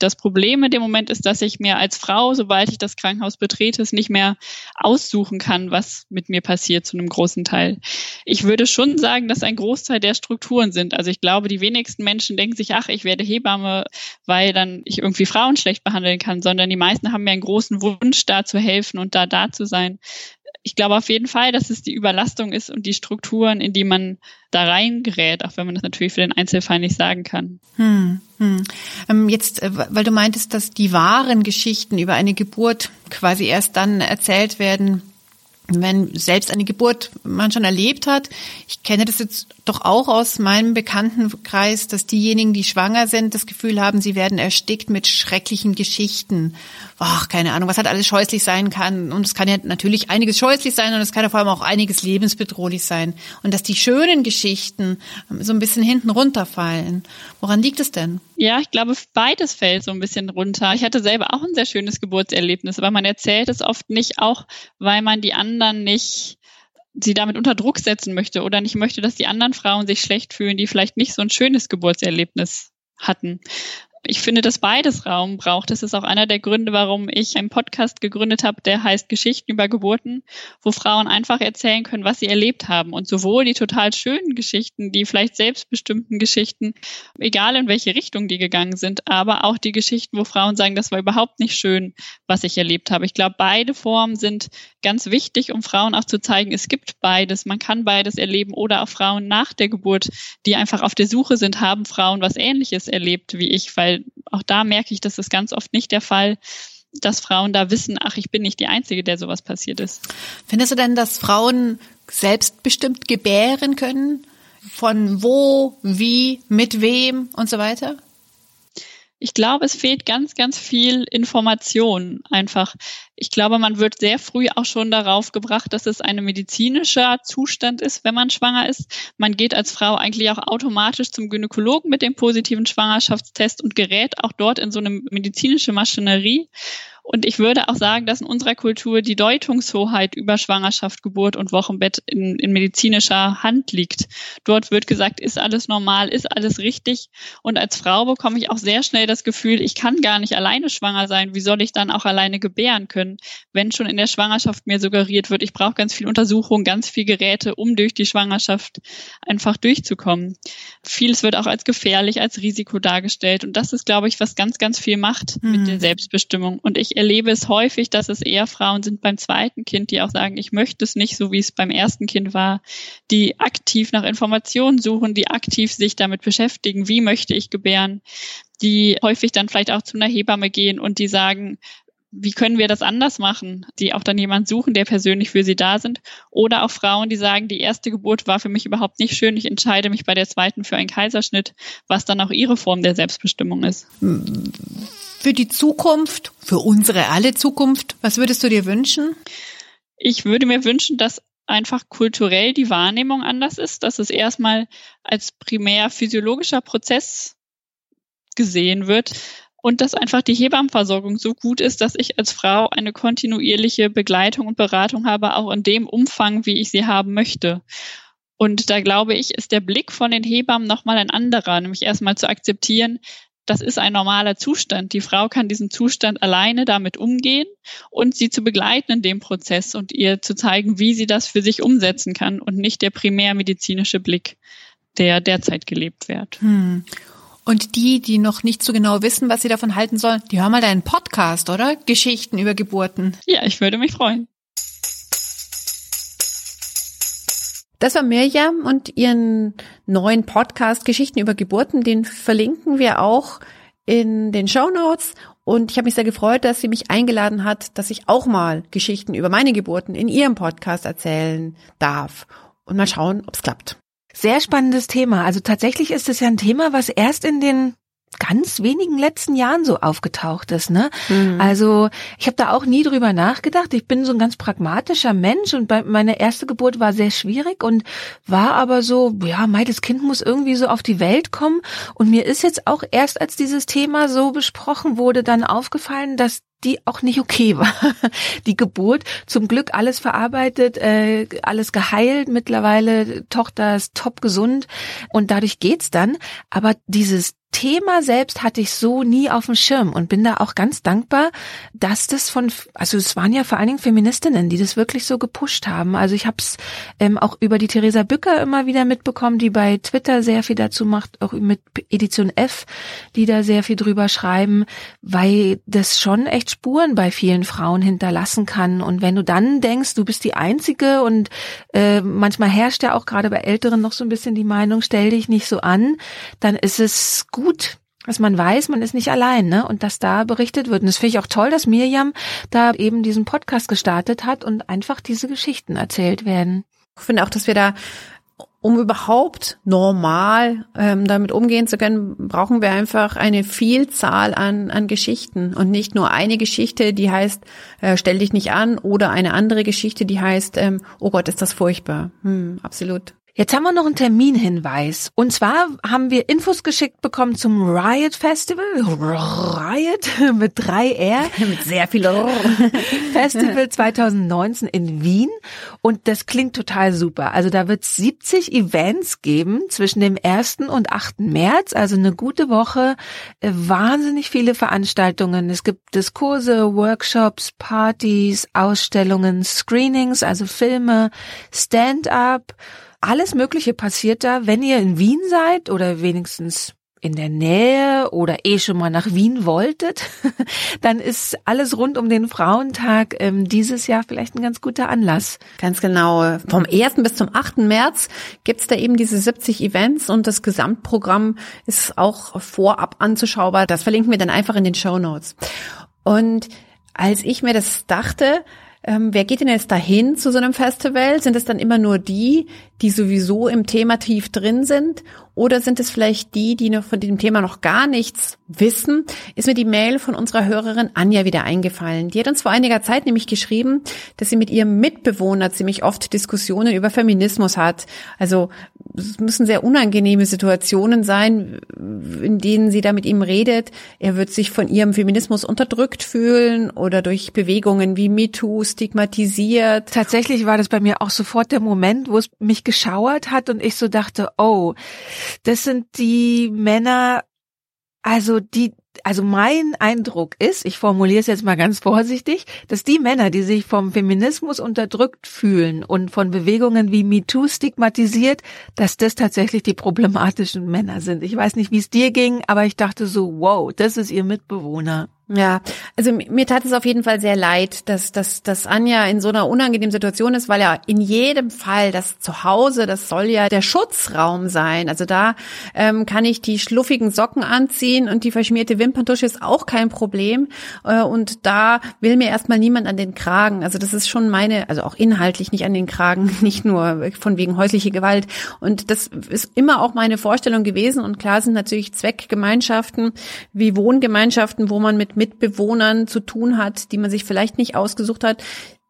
Das Problem in dem Moment ist, dass ich mir als Frau, sobald ich das Krankenhaus betrete, es nicht mehr aussuchen kann, was mit mir passiert zu einem großen Teil. Ich würde schon sagen, dass ein Großteil der Strukturen sind. Also ich glaube, die wenigsten Menschen denken sich, ach, ich werde Hebamme, weil dann ich irgendwie Frauen schlecht behandeln kann, sondern die meisten haben mir einen großen Wunsch, da zu helfen und da da zu sein ich glaube auf jeden Fall, dass es die Überlastung ist und die Strukturen, in die man da reingerät, auch wenn man das natürlich für den Einzelfall nicht sagen kann. Hm, hm. Ähm, jetzt, äh, weil du meintest, dass die wahren Geschichten über eine Geburt quasi erst dann erzählt werden, wenn selbst eine Geburt man schon erlebt hat. Ich kenne das jetzt doch auch aus meinem Bekanntenkreis, dass diejenigen, die schwanger sind, das Gefühl haben, sie werden erstickt mit schrecklichen Geschichten. Ach, keine Ahnung, was halt alles scheußlich sein kann. Und es kann ja natürlich einiges scheußlich sein und es kann ja vor allem auch einiges lebensbedrohlich sein. Und dass die schönen Geschichten so ein bisschen hinten runterfallen. Woran liegt es denn? Ja, ich glaube, beides fällt so ein bisschen runter. Ich hatte selber auch ein sehr schönes Geburtserlebnis, aber man erzählt es oft nicht, auch weil man die anderen nicht sie damit unter Druck setzen möchte oder nicht möchte, dass die anderen Frauen sich schlecht fühlen, die vielleicht nicht so ein schönes Geburtserlebnis hatten ich finde, dass beides Raum braucht. Das ist auch einer der Gründe, warum ich einen Podcast gegründet habe, der heißt Geschichten über Geburten, wo Frauen einfach erzählen können, was sie erlebt haben. Und sowohl die total schönen Geschichten, die vielleicht selbstbestimmten Geschichten, egal in welche Richtung die gegangen sind, aber auch die Geschichten, wo Frauen sagen, das war überhaupt nicht schön, was ich erlebt habe. Ich glaube, beide Formen sind ganz wichtig, um Frauen auch zu zeigen, es gibt beides. Man kann beides erleben oder auch Frauen nach der Geburt, die einfach auf der Suche sind, haben Frauen was Ähnliches erlebt wie ich, weil weil auch da merke ich, das ist ganz oft nicht der Fall, dass Frauen da wissen, ach, ich bin nicht die Einzige, der sowas passiert ist. Findest du denn, dass Frauen selbstbestimmt gebären können? Von wo, wie, mit wem und so weiter? Ich glaube, es fehlt ganz, ganz viel Information einfach. Ich glaube, man wird sehr früh auch schon darauf gebracht, dass es ein medizinischer Zustand ist, wenn man schwanger ist. Man geht als Frau eigentlich auch automatisch zum Gynäkologen mit dem positiven Schwangerschaftstest und gerät auch dort in so eine medizinische Maschinerie. Und ich würde auch sagen, dass in unserer Kultur die Deutungshoheit über Schwangerschaft, Geburt und Wochenbett in, in medizinischer Hand liegt. Dort wird gesagt, ist alles normal, ist alles richtig. Und als Frau bekomme ich auch sehr schnell das Gefühl, ich kann gar nicht alleine schwanger sein. Wie soll ich dann auch alleine gebären können, wenn schon in der Schwangerschaft mir suggeriert wird, ich brauche ganz viel Untersuchung, ganz viel Geräte, um durch die Schwangerschaft einfach durchzukommen. Vieles wird auch als gefährlich, als Risiko dargestellt. Und das ist, glaube ich, was ganz, ganz viel macht mhm. mit der Selbstbestimmung. Und ich erlebe es häufig, dass es eher Frauen sind beim zweiten Kind, die auch sagen, ich möchte es nicht so, wie es beim ersten Kind war, die aktiv nach Informationen suchen, die aktiv sich damit beschäftigen, wie möchte ich gebären, die häufig dann vielleicht auch zu einer Hebamme gehen und die sagen, wie können wir das anders machen, die auch dann jemand suchen, der persönlich für sie da sind. Oder auch Frauen, die sagen, die erste Geburt war für mich überhaupt nicht schön, ich entscheide mich bei der zweiten für einen Kaiserschnitt, was dann auch ihre Form der Selbstbestimmung ist für die Zukunft, für unsere alle Zukunft? Was würdest du dir wünschen? Ich würde mir wünschen, dass einfach kulturell die Wahrnehmung anders ist, dass es erstmal als primär physiologischer Prozess gesehen wird und dass einfach die Hebammenversorgung so gut ist, dass ich als Frau eine kontinuierliche Begleitung und Beratung habe, auch in dem Umfang, wie ich sie haben möchte. Und da glaube ich, ist der Blick von den Hebammen nochmal ein anderer, nämlich erstmal zu akzeptieren, das ist ein normaler Zustand. Die Frau kann diesen Zustand alleine damit umgehen und sie zu begleiten in dem Prozess und ihr zu zeigen, wie sie das für sich umsetzen kann und nicht der primärmedizinische Blick, der derzeit gelebt wird. Hm. Und die, die noch nicht so genau wissen, was sie davon halten sollen, die hören mal deinen Podcast, oder? Geschichten über Geburten. Ja, ich würde mich freuen. Das war Mirjam und ihren neuen Podcast Geschichten über Geburten. Den verlinken wir auch in den Show Notes. Und ich habe mich sehr gefreut, dass sie mich eingeladen hat, dass ich auch mal Geschichten über meine Geburten in ihrem Podcast erzählen darf. Und mal schauen, ob es klappt. Sehr spannendes Thema. Also tatsächlich ist es ja ein Thema, was erst in den ganz wenigen letzten Jahren so aufgetaucht ist. Ne? Mhm. Also ich habe da auch nie drüber nachgedacht. Ich bin so ein ganz pragmatischer Mensch und bei, meine erste Geburt war sehr schwierig und war aber so, ja, mein das Kind muss irgendwie so auf die Welt kommen. Und mir ist jetzt auch erst, als dieses Thema so besprochen wurde, dann aufgefallen, dass die auch nicht okay war. Die Geburt, zum Glück alles verarbeitet, äh, alles geheilt, mittlerweile Tochter ist top gesund und dadurch geht's dann. Aber dieses Thema selbst hatte ich so nie auf dem Schirm und bin da auch ganz dankbar, dass das von, also es waren ja vor allen Dingen Feministinnen, die das wirklich so gepusht haben. Also ich habe es ähm, auch über die Theresa Bücker immer wieder mitbekommen, die bei Twitter sehr viel dazu macht, auch mit Edition F, die da sehr viel drüber schreiben, weil das schon echt Spuren bei vielen Frauen hinterlassen kann. Und wenn du dann denkst, du bist die Einzige und äh, manchmal herrscht ja auch gerade bei Älteren noch so ein bisschen die Meinung, stell dich nicht so an, dann ist es gut gut, dass man weiß, man ist nicht allein, ne? Und dass da berichtet wird. Und das finde ich auch toll, dass Mirjam da eben diesen Podcast gestartet hat und einfach diese Geschichten erzählt werden. Ich finde auch, dass wir da um überhaupt normal ähm, damit umgehen zu können, brauchen wir einfach eine Vielzahl an, an Geschichten und nicht nur eine Geschichte, die heißt, äh, stell dich nicht an oder eine andere Geschichte, die heißt, ähm, oh Gott, ist das furchtbar. Hm, absolut. Jetzt haben wir noch einen Terminhinweis. Und zwar haben wir Infos geschickt bekommen zum Riot Festival. Riot mit drei R. mit sehr viel Festival 2019 in Wien. Und das klingt total super. Also da wird 70 Events geben zwischen dem 1. und 8. März. Also eine gute Woche. Äh, wahnsinnig viele Veranstaltungen. Es gibt Diskurse, Workshops, Partys, Ausstellungen, Screenings, also Filme, Stand-up. Alles Mögliche passiert da, wenn ihr in Wien seid oder wenigstens in der Nähe oder eh schon mal nach Wien wolltet, dann ist alles rund um den Frauentag ähm, dieses Jahr vielleicht ein ganz guter Anlass. Ganz genau. Vom 1. bis zum 8. März gibt's da eben diese 70 Events und das Gesamtprogramm ist auch vorab anzuschaubar. Das verlinken wir dann einfach in den Show Notes. Und als ich mir das dachte, ähm, wer geht denn jetzt dahin zu so einem Festival? Sind es dann immer nur die, die sowieso im Thema tief drin sind? Oder sind es vielleicht die, die noch von dem Thema noch gar nichts wissen? Ist mir die Mail von unserer Hörerin Anja wieder eingefallen. Die hat uns vor einiger Zeit nämlich geschrieben, dass sie mit ihrem Mitbewohner ziemlich oft Diskussionen über Feminismus hat. Also es müssen sehr unangenehme Situationen sein, in denen sie da mit ihm redet. Er wird sich von ihrem Feminismus unterdrückt fühlen oder durch Bewegungen wie MeToo stigmatisiert. Tatsächlich war das bei mir auch sofort der Moment, wo es mich geschauert hat und ich so dachte, oh, das sind die Männer, also die, also mein Eindruck ist, ich formuliere es jetzt mal ganz vorsichtig, dass die Männer, die sich vom Feminismus unterdrückt fühlen und von Bewegungen wie MeToo stigmatisiert, dass das tatsächlich die problematischen Männer sind. Ich weiß nicht, wie es dir ging, aber ich dachte so, wow, das ist ihr Mitbewohner. Ja, also mir tat es auf jeden Fall sehr leid, dass, dass, dass Anja in so einer unangenehmen Situation ist, weil ja in jedem Fall das Zuhause, das soll ja der Schutzraum sein. Also da ähm, kann ich die schluffigen Socken anziehen und die verschmierte Wimperntusche ist auch kein Problem. Äh, und da will mir erstmal niemand an den Kragen. Also das ist schon meine, also auch inhaltlich nicht an den Kragen, nicht nur von wegen häusliche Gewalt. Und das ist immer auch meine Vorstellung gewesen. Und klar sind natürlich Zweckgemeinschaften wie Wohngemeinschaften, wo man mit Mitbewohnern zu tun hat, die man sich vielleicht nicht ausgesucht hat,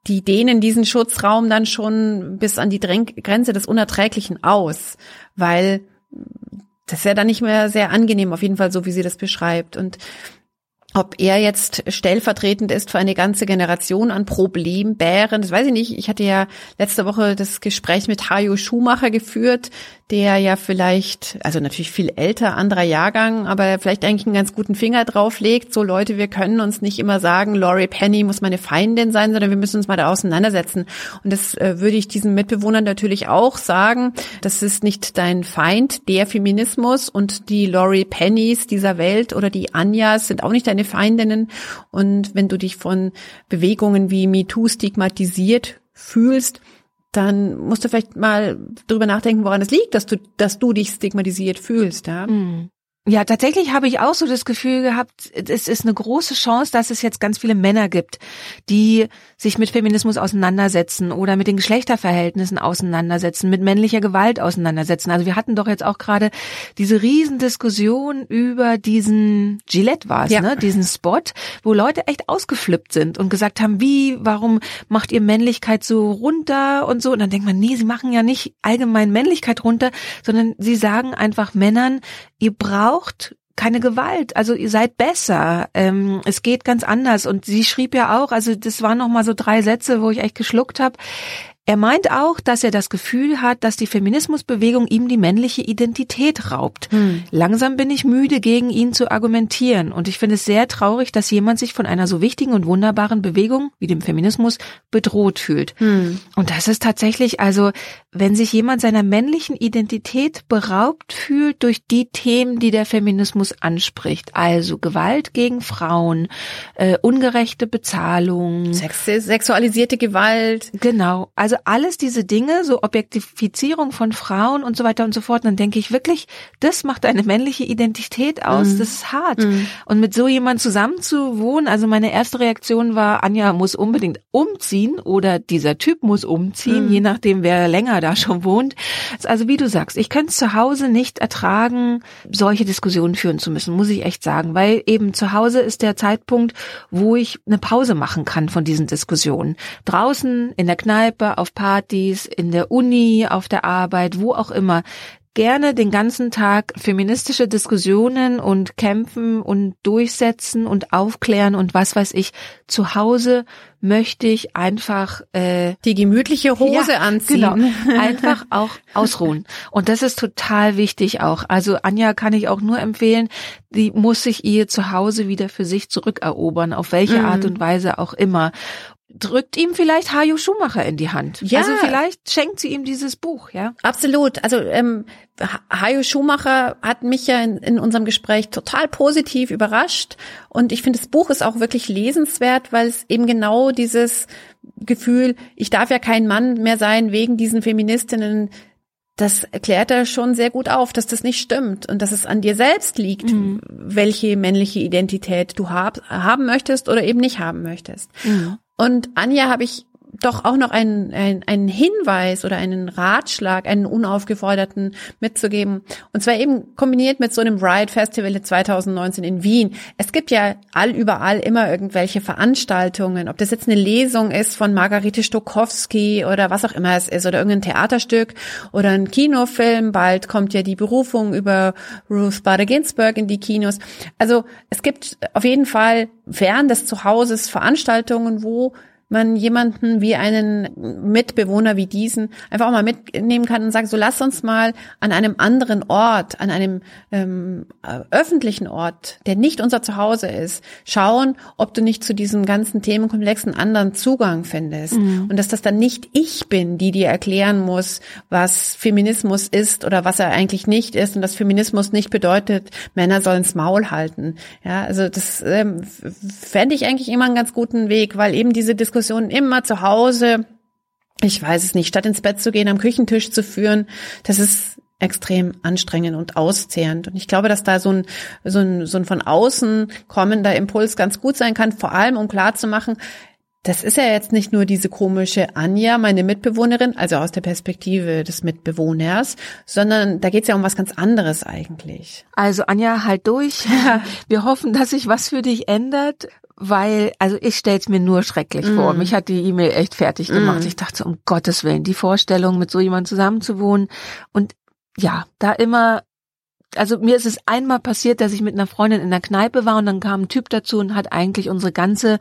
die dehnen diesen Schutzraum dann schon bis an die Grenze des Unerträglichen aus, weil das ist ja dann nicht mehr sehr angenehm, auf jeden Fall so, wie sie das beschreibt. Und ob er jetzt stellvertretend ist für eine ganze Generation an Problembären, das weiß ich nicht. Ich hatte ja letzte Woche das Gespräch mit Hajo Schumacher geführt, der ja vielleicht, also natürlich viel älter, anderer Jahrgang, aber vielleicht eigentlich einen ganz guten Finger drauf legt. So Leute, wir können uns nicht immer sagen, Laurie Penny muss meine Feindin sein, sondern wir müssen uns mal da auseinandersetzen. Und das äh, würde ich diesen Mitbewohnern natürlich auch sagen. Das ist nicht dein Feind, der Feminismus und die Laurie Pennys dieser Welt oder die Anjas sind auch nicht deine Feindinnen. Und wenn du dich von Bewegungen wie MeToo stigmatisiert fühlst, dann musst du vielleicht mal drüber nachdenken, woran es liegt, dass du, dass du dich stigmatisiert fühlst, ja. Mhm. Ja, tatsächlich habe ich auch so das Gefühl gehabt, es ist eine große Chance, dass es jetzt ganz viele Männer gibt, die sich mit Feminismus auseinandersetzen oder mit den Geschlechterverhältnissen auseinandersetzen, mit männlicher Gewalt auseinandersetzen. Also wir hatten doch jetzt auch gerade diese Riesendiskussion über diesen Gillette war es, ja. ne? diesen Spot, wo Leute echt ausgeflippt sind und gesagt haben, wie, warum macht ihr Männlichkeit so runter und so? Und dann denkt man, nee, sie machen ja nicht allgemein Männlichkeit runter, sondern sie sagen einfach Männern, ihr braucht keine Gewalt. Also ihr seid besser. Ähm, es geht ganz anders. Und sie schrieb ja auch, also das waren noch mal so drei Sätze, wo ich echt geschluckt habe. Er meint auch, dass er das Gefühl hat, dass die Feminismusbewegung ihm die männliche Identität raubt. Hm. Langsam bin ich müde, gegen ihn zu argumentieren. Und ich finde es sehr traurig, dass jemand sich von einer so wichtigen und wunderbaren Bewegung wie dem Feminismus bedroht fühlt. Hm. Und das ist tatsächlich, also wenn sich jemand seiner männlichen Identität beraubt fühlt durch die Themen, die der Feminismus anspricht, also Gewalt gegen Frauen, äh, ungerechte Bezahlung, Sex sexualisierte Gewalt. Genau. Also Also alles diese Dinge, so Objektifizierung von Frauen und so weiter und so fort, dann denke ich wirklich, das macht eine männliche Identität aus. Mhm. Das ist hart. Mhm. Und mit so jemand zusammen zu wohnen, also meine erste Reaktion war, Anja muss unbedingt umziehen oder dieser Typ muss umziehen, mhm. je nachdem, wer länger da schon wohnt. Also wie du sagst, ich könnte zu Hause nicht ertragen, solche Diskussionen führen zu müssen, muss ich echt sagen, weil eben zu Hause ist der Zeitpunkt, wo ich eine Pause machen kann von diesen Diskussionen. Draußen, in der Kneipe, auf Partys, in der Uni, auf der Arbeit, wo auch immer gerne den ganzen Tag feministische Diskussionen und kämpfen und durchsetzen und aufklären und was weiß ich. Zu Hause möchte ich einfach äh, die gemütliche Hose ja, anziehen. Genau, einfach auch ausruhen. Und das ist total wichtig auch. Also Anja kann ich auch nur empfehlen, die muss sich ihr Zuhause wieder für sich zurückerobern, auf welche mhm. Art und Weise auch immer drückt ihm vielleicht Hajo Schumacher in die Hand. Ja. Also vielleicht schenkt sie ihm dieses Buch, ja. Absolut. Also ähm, Hajo Schumacher hat mich ja in, in unserem Gespräch total positiv überrascht und ich finde, das Buch ist auch wirklich lesenswert, weil es eben genau dieses Gefühl, ich darf ja kein Mann mehr sein wegen diesen Feministinnen, das erklärt er schon sehr gut auf, dass das nicht stimmt und dass es an dir selbst liegt, mhm. welche männliche Identität du hab, haben möchtest oder eben nicht haben möchtest. Mhm. Und Anja habe ich doch auch noch einen, einen, einen Hinweis oder einen Ratschlag, einen unaufgeforderten mitzugeben. Und zwar eben kombiniert mit so einem Riot Festival 2019 in Wien. Es gibt ja all überall immer irgendwelche Veranstaltungen, ob das jetzt eine Lesung ist von Margarete Stokowski oder was auch immer es ist oder irgendein Theaterstück oder ein Kinofilm. Bald kommt ja die Berufung über Ruth Bader Ginsburg in die Kinos. Also es gibt auf jeden Fall fern des Zuhauses Veranstaltungen, wo man jemanden wie einen Mitbewohner wie diesen einfach auch mal mitnehmen kann und sagt, so lass uns mal an einem anderen Ort, an einem ähm, öffentlichen Ort, der nicht unser Zuhause ist, schauen, ob du nicht zu diesem ganzen Themenkomplex einen anderen Zugang findest. Mhm. Und dass das dann nicht ich bin, die dir erklären muss, was Feminismus ist oder was er eigentlich nicht ist und dass Feminismus nicht bedeutet, Männer sollen's Maul halten. Ja, also das ähm, fände ich eigentlich immer einen ganz guten Weg, weil eben diese Diskussion Diskussionen immer zu Hause, ich weiß es nicht, statt ins Bett zu gehen, am Küchentisch zu führen, das ist extrem anstrengend und auszehrend. Und ich glaube, dass da so ein, so ein, so ein von außen kommender Impuls ganz gut sein kann, vor allem um klarzumachen, das ist ja jetzt nicht nur diese komische Anja, meine Mitbewohnerin, also aus der Perspektive des Mitbewohners, sondern da geht's ja um was ganz anderes eigentlich. Also Anja, halt durch. Wir hoffen, dass sich was für dich ändert weil, also ich stell's mir nur schrecklich mm. vor. Mich hat die E-Mail echt fertig gemacht. Mm. Ich dachte, um Gottes Willen, die Vorstellung, mit so jemandem zusammenzuwohnen und ja, da immer also mir ist es einmal passiert, dass ich mit einer Freundin in der Kneipe war und dann kam ein Typ dazu und hat eigentlich unsere ganze,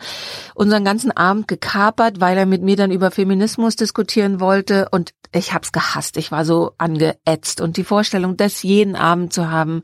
unseren ganzen Abend gekapert, weil er mit mir dann über Feminismus diskutieren wollte und ich hab's gehasst. Ich war so angeätzt und die Vorstellung, das jeden Abend zu haben,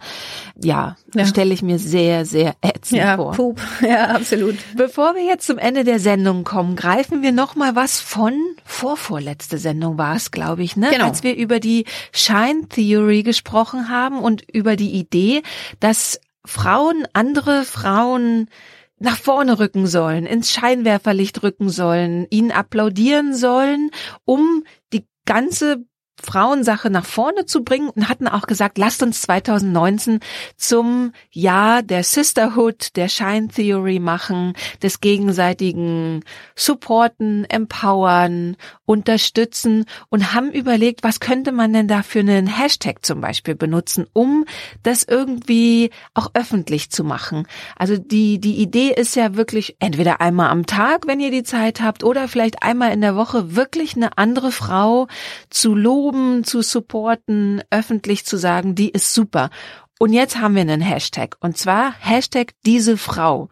ja, ja. stelle ich mir sehr, sehr ätzend ja, vor. Pup. Ja, absolut. Bevor wir jetzt zum Ende der Sendung kommen, greifen wir noch mal was von vorvorletzte Sendung war es, glaube ich, ne? Genau. Als wir über die Shine Theory gesprochen haben und über die Idee, dass Frauen andere Frauen nach vorne rücken sollen, ins Scheinwerferlicht rücken sollen, ihnen applaudieren sollen, um die ganze Frauensache nach vorne zu bringen und hatten auch gesagt, lasst uns 2019 zum Jahr der Sisterhood, der Shine Theory machen, des gegenseitigen Supporten, Empowern, Unterstützen und haben überlegt, was könnte man denn da für einen Hashtag zum Beispiel benutzen, um das irgendwie auch öffentlich zu machen. Also die, die Idee ist ja wirklich entweder einmal am Tag, wenn ihr die Zeit habt, oder vielleicht einmal in der Woche wirklich eine andere Frau zu loben, loben, zu supporten, öffentlich zu sagen, die ist super. Und jetzt haben wir einen Hashtag und zwar Hashtag diese Frau.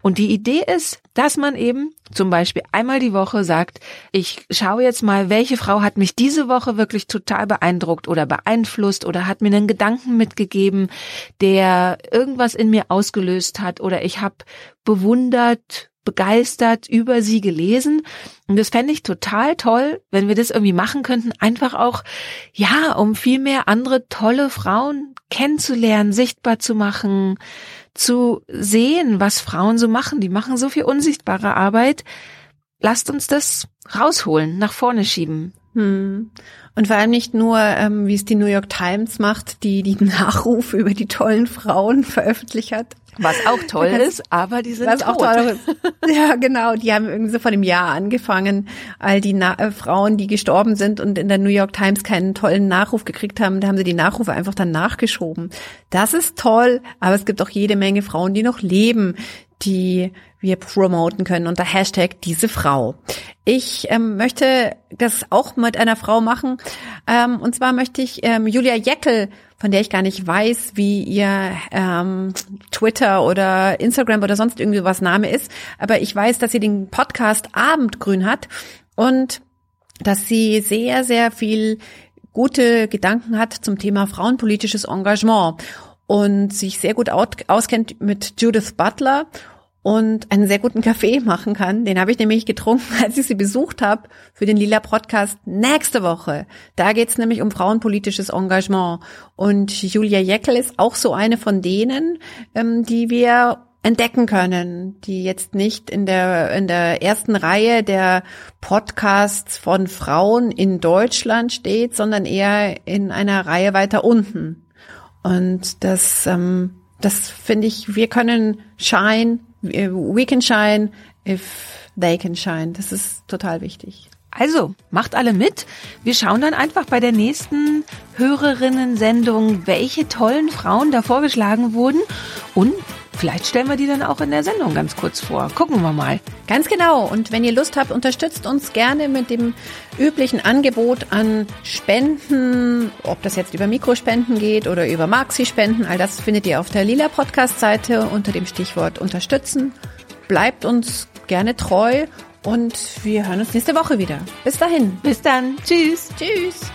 Und die Idee ist, dass man eben zum Beispiel einmal die Woche sagt, ich schaue jetzt mal, welche Frau hat mich diese Woche wirklich total beeindruckt oder beeinflusst oder hat mir einen Gedanken mitgegeben, der irgendwas in mir ausgelöst hat oder ich habe bewundert, begeistert über sie gelesen. Und das fände ich total toll, wenn wir das irgendwie machen könnten. Einfach auch, ja, um viel mehr andere tolle Frauen kennenzulernen, sichtbar zu machen, zu sehen, was Frauen so machen. Die machen so viel unsichtbare Arbeit. lasst uns das rausholen, nach vorne schieben. Hm. Und vor allem nicht nur, ähm, wie es die New York Times macht, die die Nachrufe über die tollen Frauen veröffentlicht hat. Was auch toll ist, aber die sind Was tot. auch toll ist. Ja, genau. Die haben irgendwie so vor dem Jahr angefangen. All die Na äh, Frauen, die gestorben sind und in der New York Times keinen tollen Nachruf gekriegt haben, da haben sie die Nachrufe einfach dann nachgeschoben. Das ist toll, aber es gibt auch jede Menge Frauen, die noch leben, die wir promoten können unter Hashtag diese Frau. Ich ähm, möchte das auch mit einer Frau machen. Ähm, und zwar möchte ich ähm, Julia Jeckel, von der ich gar nicht weiß, wie ihr ähm, Twitter oder Instagram oder sonst irgendwie was Name ist. Aber ich weiß, dass sie den Podcast Abendgrün hat und dass sie sehr, sehr viel gute Gedanken hat zum Thema frauenpolitisches Engagement und sich sehr gut auskennt mit Judith Butler und einen sehr guten Kaffee machen kann. Den habe ich nämlich getrunken, als ich sie besucht habe für den Lila Podcast nächste Woche. Da geht's nämlich um frauenpolitisches Engagement. Und Julia Jeckel ist auch so eine von denen, ähm, die wir entdecken können, die jetzt nicht in der, in der ersten Reihe der Podcasts von Frauen in Deutschland steht, sondern eher in einer Reihe weiter unten. Und das, ähm, das finde ich, wir können shine we can shine if they can shine. Das ist total wichtig. Also, macht alle mit. Wir schauen dann einfach bei der nächsten Hörerinnen-Sendung, welche tollen Frauen da vorgeschlagen wurden. Und vielleicht stellen wir die dann auch in der Sendung ganz kurz vor. Gucken wir mal. Ganz genau. Und wenn ihr Lust habt, unterstützt uns gerne mit dem üblichen Angebot an Spenden, ob das jetzt über Mikrospenden geht oder über Maxi-Spenden. All das findet ihr auf der Lila Podcast-Seite unter dem Stichwort unterstützen. Bleibt uns gerne treu und wir hören uns nächste Woche wieder. Bis dahin. Bis dann. Tschüss. Tschüss.